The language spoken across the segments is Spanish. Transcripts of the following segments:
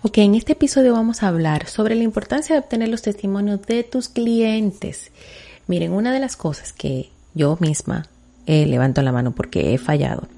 Ok, en este episodio vamos a hablar sobre la importancia de obtener los testimonios de tus clientes. Miren, una de las cosas que yo misma eh, levanto la mano porque he fallado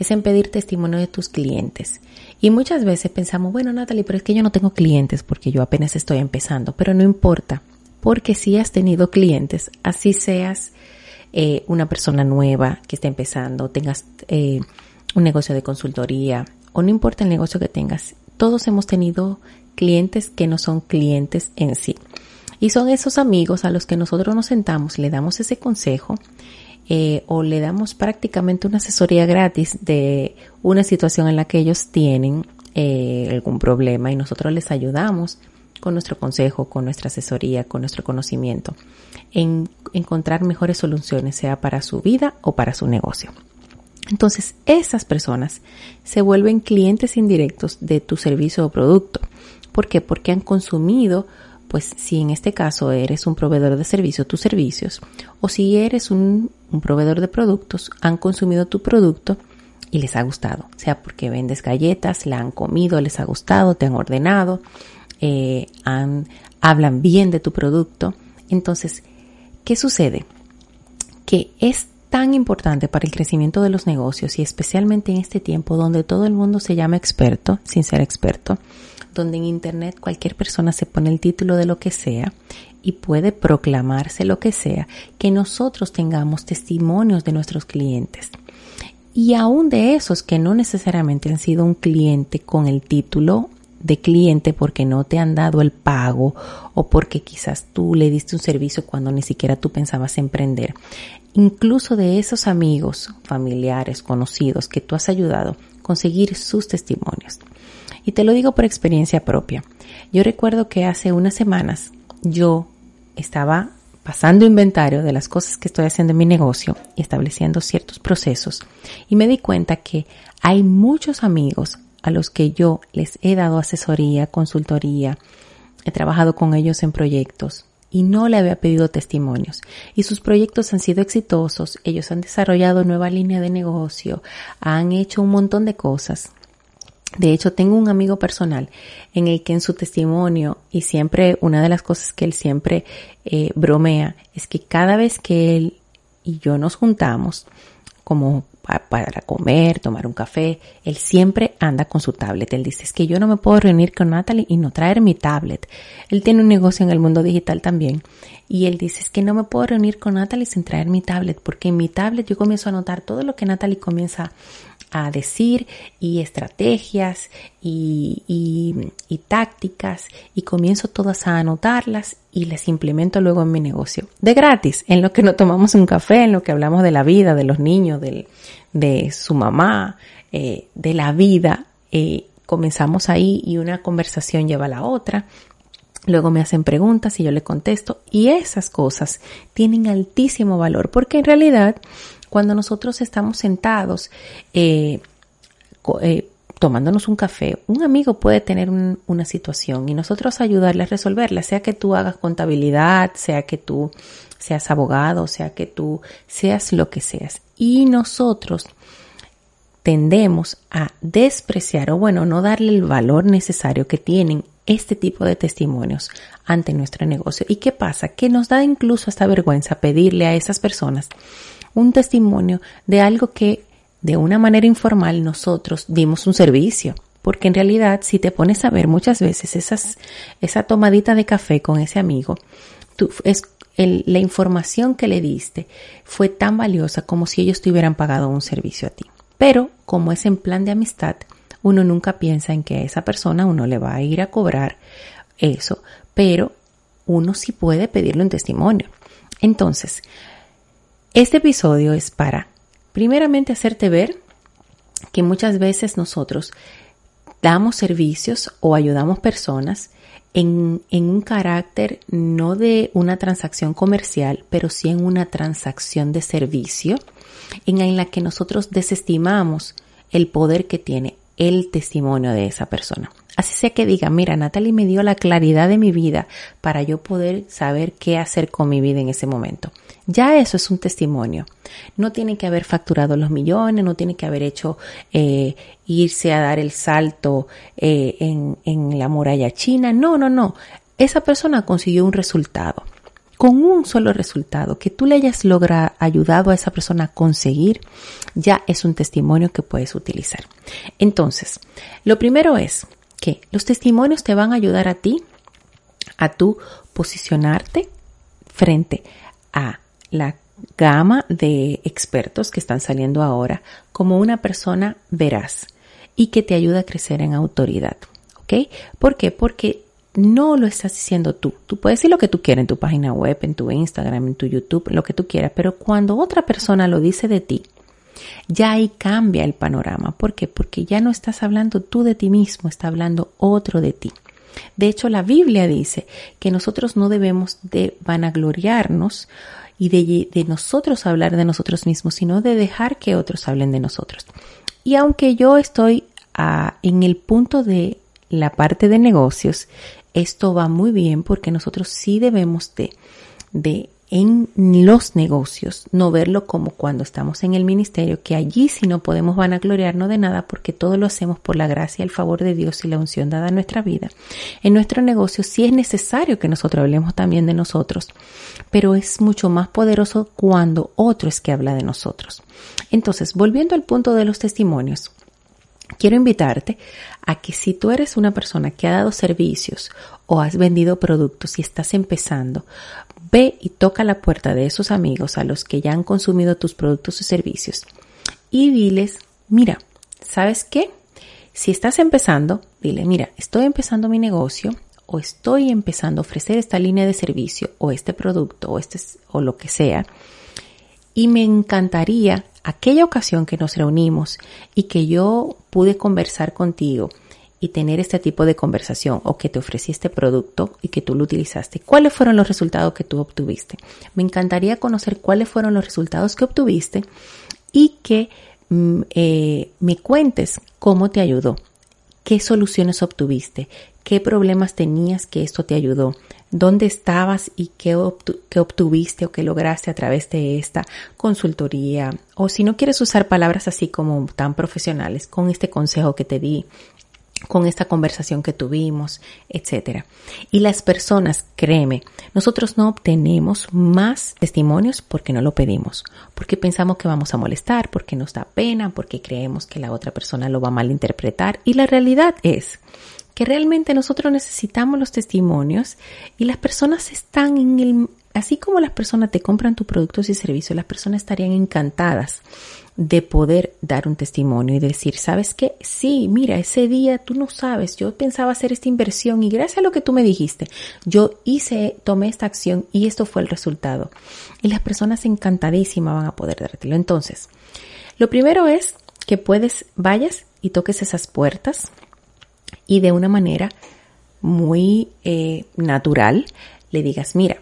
es en pedir testimonio de tus clientes. Y muchas veces pensamos, bueno, Natalie, pero es que yo no tengo clientes porque yo apenas estoy empezando, pero no importa, porque si has tenido clientes, así seas eh, una persona nueva que esté empezando, tengas eh, un negocio de consultoría o no importa el negocio que tengas, todos hemos tenido clientes que no son clientes en sí. Y son esos amigos a los que nosotros nos sentamos, le damos ese consejo eh, o le damos prácticamente una asesoría gratis de una situación en la que ellos tienen eh, algún problema y nosotros les ayudamos con nuestro consejo, con nuestra asesoría, con nuestro conocimiento en encontrar mejores soluciones, sea para su vida o para su negocio. Entonces, esas personas se vuelven clientes indirectos de tu servicio o producto. ¿Por qué? Porque han consumido, pues si en este caso eres un proveedor de servicios, tus servicios, o si eres un, proveedor de productos, han consumido tu producto y les ha gustado. sea porque vendes galletas, la han comido, les ha gustado, te han ordenado, eh, han, hablan bien de tu producto. Entonces, ¿qué sucede? Que es tan importante para el crecimiento de los negocios y especialmente en este tiempo donde todo el mundo se llama experto sin ser experto, donde en Internet cualquier persona se pone el título de lo que sea y puede proclamarse lo que sea, que nosotros tengamos testimonios de nuestros clientes. Y aún de esos que no necesariamente han sido un cliente con el título de cliente porque no te han dado el pago o porque quizás tú le diste un servicio cuando ni siquiera tú pensabas emprender incluso de esos amigos, familiares, conocidos que tú has ayudado, conseguir sus testimonios. Y te lo digo por experiencia propia. Yo recuerdo que hace unas semanas yo estaba pasando inventario de las cosas que estoy haciendo en mi negocio y estableciendo ciertos procesos y me di cuenta que hay muchos amigos a los que yo les he dado asesoría, consultoría, he trabajado con ellos en proyectos, y no le había pedido testimonios. Y sus proyectos han sido exitosos, ellos han desarrollado nueva línea de negocio, han hecho un montón de cosas. De hecho, tengo un amigo personal en el que en su testimonio, y siempre una de las cosas que él siempre eh, bromea, es que cada vez que él y yo nos juntamos, como para comer, tomar un café, él siempre anda con su tablet. Él dice, es que yo no me puedo reunir con Natalie y no traer mi tablet. Él tiene un negocio en el mundo digital también. Y él dice, es que no me puedo reunir con Natalie sin traer mi tablet, porque en mi tablet yo comienzo a anotar todo lo que Natalie comienza a decir y estrategias y, y, tácticas y comienzo todas a anotarlas y las implemento luego en mi negocio. De gratis, en lo que nos tomamos un café, en lo que hablamos de la vida, de los niños, del, de su mamá, eh, de la vida. Eh, comenzamos ahí y una conversación lleva a la otra. Luego me hacen preguntas y yo le contesto y esas cosas tienen altísimo valor porque en realidad cuando nosotros estamos sentados eh, eh, tomándonos un café, un amigo puede tener una situación y nosotros ayudarle a resolverla, sea que tú hagas contabilidad, sea que tú seas abogado, sea que tú seas lo que seas. Y nosotros tendemos a despreciar o bueno, no darle el valor necesario que tienen este tipo de testimonios ante nuestro negocio. ¿Y qué pasa? Que nos da incluso esta vergüenza pedirle a esas personas un testimonio de algo que de una manera informal nosotros dimos un servicio. porque en realidad si te pones a ver muchas veces esa tomadita de café con ese amigo, tú, es, la información que le diste fue tan valiosa como si ellos te hubieran pagado un servicio a ti. Pero como es en plan de amistad, uno nunca piensa en que a esa persona uno le va a ir a cobrar eso, pero uno sí puede pedirle un testimonio. Entonces, este episodio es para, primeramente, hacerte ver que muchas veces nosotros damos servicios o ayudamos personas en, en, un carácter no de una transacción comercial, pero sí en una transacción de servicio, en la que nosotros desestimamos el poder que tiene el testimonio de esa persona. Así sea que diga, mira, Natalie me dio la claridad de mi vida para yo poder saber qué hacer con mi vida en ese momento. Ya eso es un testimonio. No tiene que haber facturado los millones, no tiene que haber hecho eh, irse a dar el salto eh, en, en la muralla china. No, no, no. Esa persona consiguió un resultado con un solo resultado que tú le hayas logrado ayudado a esa persona a conseguir, ya es un testimonio que puedes utilizar. Entonces, lo primero es que los testimonios te van a ayudar a ti a tú posicionarte frente a la gama de expertos que están saliendo ahora como una persona veraz y que te ayuda a crecer en autoridad. ¿Ok? ¿Por qué? Porque no lo estás diciendo tú. Tú puedes decir lo que tú quieras en tu página web, en tu Instagram, en tu YouTube, lo que tú quieras, pero cuando otra persona lo dice de ti, ya ahí cambia el panorama. ¿Por qué? Porque ya no estás hablando tú de ti mismo, está hablando otro de ti. De hecho, la Biblia dice que nosotros no debemos de vanagloriarnos y de, nosotros hablar de nosotros mismos, sino de dejar que otros hablen de nosotros. Y aunque yo estoy ah, en el punto de la parte de negocios, esto va muy bien porque nosotros sí debemos de, de en los negocios, no verlo como cuando estamos en el ministerio, que allí sí no podemos vanagloriarnos de nada porque todo lo hacemos por la gracia, el favor de Dios y la unción dada a nuestra vida. En nuestro negocio sí es necesario que nosotros hablemos también de nosotros, pero es mucho más poderoso cuando otro es que habla de nosotros. Entonces, volviendo al punto de los testimonios, Quiero invitarte a que si tú eres una persona que ha dado servicios o has vendido productos y estás empezando, ve y toca la puerta de esos amigos a los que ya han consumido tus productos y servicios y diles, mira, ¿sabes qué? Si estás empezando, dile, mira, estoy empezando mi negocio o estoy empezando a ofrecer esta línea de servicio o este producto o este o lo que sea y me encantaría aquella ocasión que nos reunimos y que yo pude conversar contigo y tener este tipo de conversación o que te ofrecí este producto y que tú lo utilizaste, ¿cuáles fueron los resultados que tú obtuviste? Me encantaría conocer cuáles fueron los resultados que obtuviste y que mm, eh, me cuentes cómo te ayudó, qué soluciones obtuviste, qué problemas tenías que esto te ayudó, dónde estabas y qué, obtuviste o qué lograste a través de esta consultoría. O si no quieres usar palabras así como tan profesionales, con este consejo que te di, con esta conversación que tuvimos, etcétera. Y las personas, créeme, nosotros no obtenemos más testimonios porque no lo pedimos, porque pensamos que vamos a molestar, porque nos da pena, porque creemos que la otra persona lo va a malinterpretar. Y la realidad es que realmente nosotros necesitamos los testimonios y las personas están en el, así como las personas te compran tus productos y servicios, las personas estarían encantadas de poder dar un testimonio y decir, ¿sabes qué? Sí, mira, ese día tú no sabes, yo pensaba hacer esta inversión y gracias a lo que tú me dijiste, yo hice, tomé esta acción y esto fue el resultado. Y las personas encantadísimas van a poder dártelo. Entonces, lo primero es que puedes, vayas y toques esas puertas y de una manera muy eh, natural le digas, mira,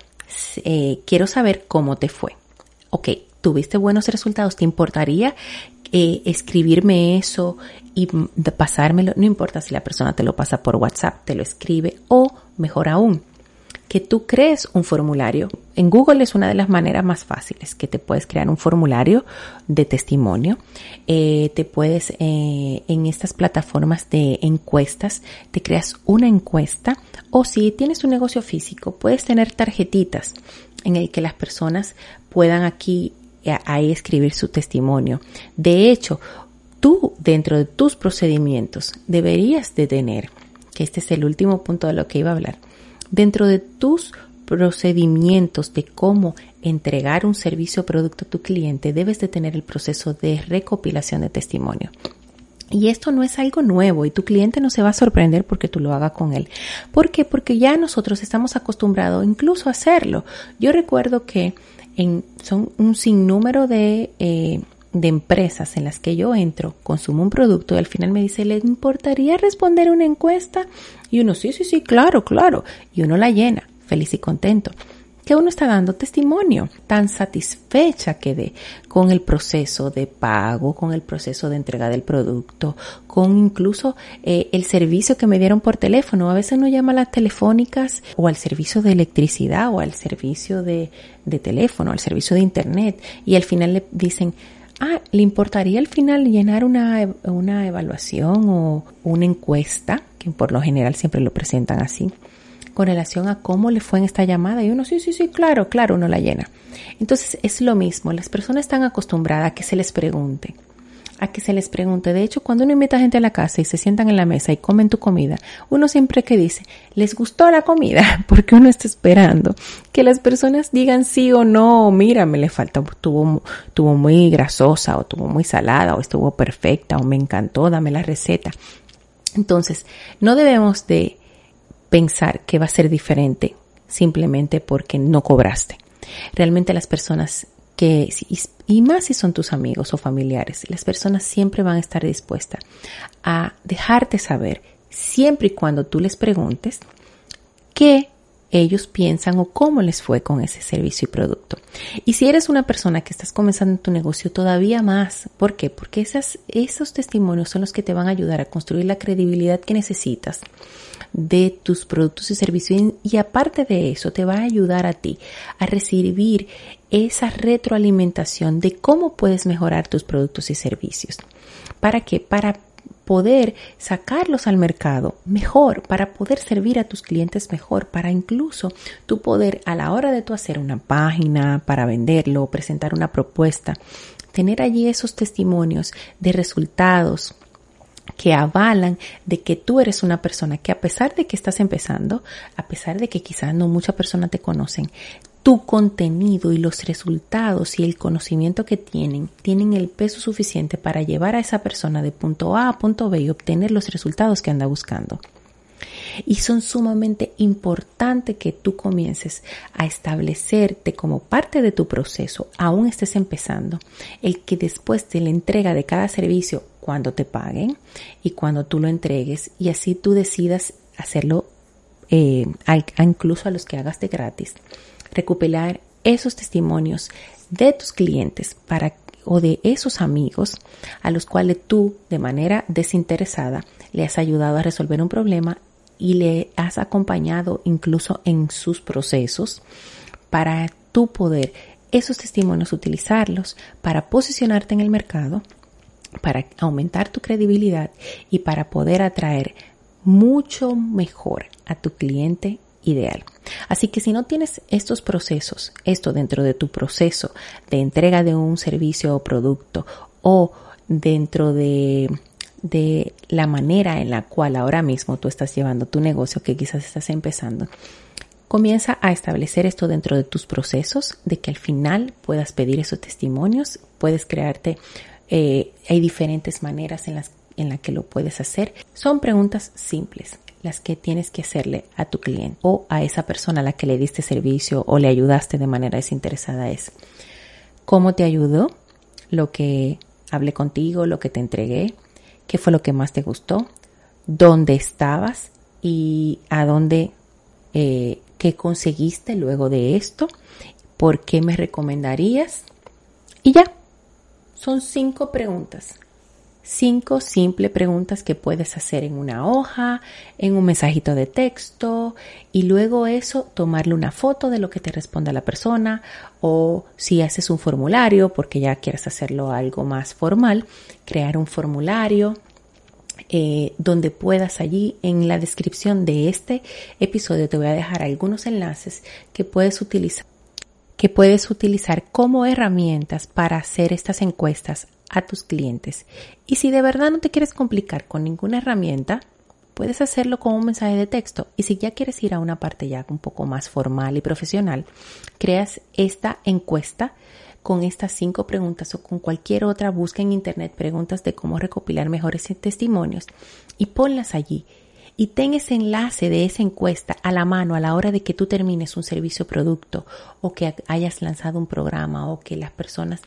eh, quiero saber cómo te fue. Ok, tuviste buenos resultados, ¿te importaría eh, escribirme eso y pasármelo? No importa si la persona te lo pasa por WhatsApp, te lo escribe o mejor aún, que tú crees un formulario. En Google es una de las maneras más fáciles que te puedes crear un formulario de testimonio. Eh, te puedes, eh, en estas plataformas de encuestas, te creas una encuesta o si tienes un negocio físico, puedes tener tarjetitas en el que las personas puedan aquí ahí escribir su testimonio. De hecho, tú dentro de tus procedimientos deberías de tener, que este es el último punto de lo que iba a hablar, dentro de tus procedimientos de cómo entregar un servicio o producto a tu cliente, debes de tener el proceso de recopilación de testimonio. Y esto no es algo nuevo y tu cliente no se va a sorprender porque tú lo hagas con él. ¿Por qué? Porque ya nosotros estamos acostumbrados incluso a hacerlo. Yo recuerdo que en, son un sinnúmero de, eh, de empresas en las que yo entro, consumo un producto y al final me dice, ¿le importaría responder una encuesta? Y uno, sí, sí, sí, claro, claro. Y uno la llena, feliz y contento que uno está dando testimonio, tan satisfecha quedé con el proceso de pago, con el proceso de entrega del producto, con incluso eh, el servicio que me dieron por teléfono. A veces uno llama a las telefónicas o al servicio de electricidad o al servicio de, de teléfono, al servicio de internet y al final le dicen, ah, ¿le importaría al final llenar una, una evaluación o una encuesta? Que por lo general siempre lo presentan así con relación a cómo le fue en esta llamada y uno, sí, sí, sí, claro, claro, uno la llena. Entonces es lo mismo, las personas están acostumbradas a que se les pregunte, a que se les pregunte. De hecho, cuando uno invita a gente a la casa y se sientan en la mesa y comen tu comida, uno siempre que dice, ¿les gustó la comida? Porque uno está esperando que las personas digan sí o no, mira, me le falta, tuvo, tuvo muy grasosa o tuvo muy salada o estuvo perfecta o me encantó, dame la receta. Entonces, no debemos de pensar que va a ser diferente simplemente porque no cobraste. Realmente las personas que, y más si son tus amigos o familiares, las personas siempre van a estar dispuestas a dejarte saber, siempre y cuando tú les preguntes, qué ellos piensan o cómo les fue con ese servicio y producto. Y si eres una persona que estás comenzando tu negocio todavía más, ¿por qué? Porque esas, esos testimonios son los que te van a ayudar a construir la credibilidad que necesitas de tus productos y servicios y aparte de eso te va a ayudar a ti a recibir esa retroalimentación de cómo puedes mejorar tus productos y servicios. ¿Para qué? Para poder sacarlos al mercado mejor, para poder servir a tus clientes mejor, para incluso tu poder a la hora de tu hacer una página para venderlo, presentar una propuesta, tener allí esos testimonios de resultados que avalan de que tú eres una persona que a pesar de que estás empezando, a pesar de que quizás no muchas personas te conocen, tu contenido y los resultados y el conocimiento que tienen tienen el peso suficiente para llevar a esa persona de punto A a punto B y obtener los resultados que anda buscando. Y son sumamente importantes que tú comiences a establecerte como parte de tu proceso, aún estés empezando, el que después de la entrega de cada servicio, cuando te paguen y cuando tú lo entregues, y así tú decidas hacerlo eh, incluso a los que hagas de gratis, recuperar esos testimonios de tus clientes para o de esos amigos a los cuales tú de manera desinteresada le has ayudado a resolver un problema y le has acompañado incluso en sus procesos para tu poder esos testimonios utilizarlos para posicionarte en el mercado, para aumentar tu credibilidad y para poder atraer mucho mejor a tu cliente ideal. Así que si no tienes estos procesos, esto dentro de tu proceso de entrega de un servicio o producto o dentro de de la manera en la cual ahora mismo tú estás llevando tu negocio que quizás estás empezando. Comienza a establecer esto dentro de tus procesos, de que al final puedas pedir esos testimonios, puedes crearte, eh, hay diferentes maneras en las en la que lo puedes hacer. Son preguntas simples las que tienes que hacerle a tu cliente o a esa persona a la que le diste servicio o le ayudaste de manera desinteresada es ¿cómo te ayudó lo que hablé contigo, lo que te entregué? qué fue lo que más te gustó, dónde estabas y a dónde, eh, qué conseguiste luego de esto, por qué me recomendarías. Y ya, son cinco preguntas. Cinco simples preguntas que puedes hacer en una hoja, en un mensajito de texto y luego eso tomarle una foto de lo que te responde la persona o si haces un formulario porque ya quieres hacerlo algo más formal, crear un formulario eh, donde puedas allí en la descripción de este episodio te voy a dejar algunos enlaces que puedes utilizar que puedes utilizar como herramientas para hacer estas encuestas a tus clientes. Y si de verdad no te quieres complicar con ninguna herramienta, puedes hacerlo con un mensaje de texto. Y si ya quieres ir a una parte ya un poco más formal y profesional, creas esta encuesta con estas cinco preguntas o con cualquier otra, busca en internet preguntas de cómo recopilar mejores testimonios y ponlas allí. Y ten ese enlace de esa encuesta a la mano a la hora de que tú termines un servicio producto o que hayas lanzado un programa o que las personas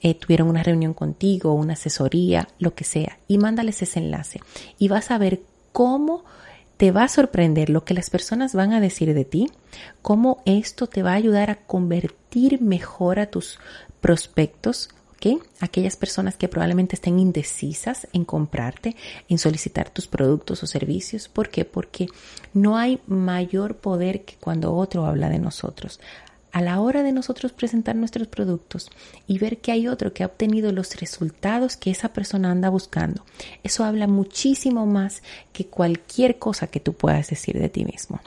eh, tuvieron una reunión contigo, una asesoría, lo que sea, y mándales ese enlace. Y vas a ver cómo te va a sorprender lo que las personas van a decir de ti, cómo esto te va a ayudar a convertir mejor a tus prospectos, ¿ok? Aquellas personas que probablemente estén indecisas en comprarte, en solicitar tus productos o servicios. ¿Por qué? Porque no hay mayor poder que cuando otro habla de nosotros a la hora de nosotros presentar nuestros productos y ver que hay otro que ha obtenido los resultados que esa persona anda buscando, eso habla muchísimo más que cualquier cosa que tú puedas decir de ti mismo.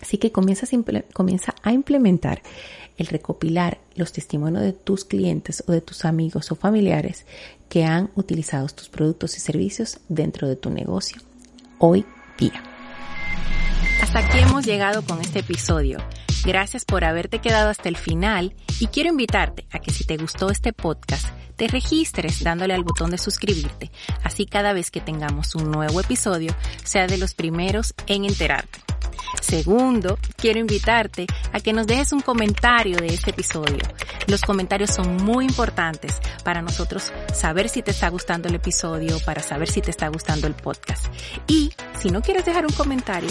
Así que comienza a implementar el recopilar los testimonios de tus clientes o de tus amigos o familiares que han utilizado tus productos y servicios dentro de tu negocio hoy día. Hasta aquí hemos llegado con este episodio. Gracias por haberte quedado hasta el final y quiero invitarte a que si te gustó este podcast, te registres dándole al botón de suscribirte. Así cada vez que tengamos un nuevo episodio, sea de los primeros en enterarte. Segundo, quiero invitarte a que nos dejes un comentario de este episodio. Los comentarios son muy importantes para nosotros saber si te está gustando el episodio, para saber si te está gustando el podcast. Y si no quieres dejar un comentario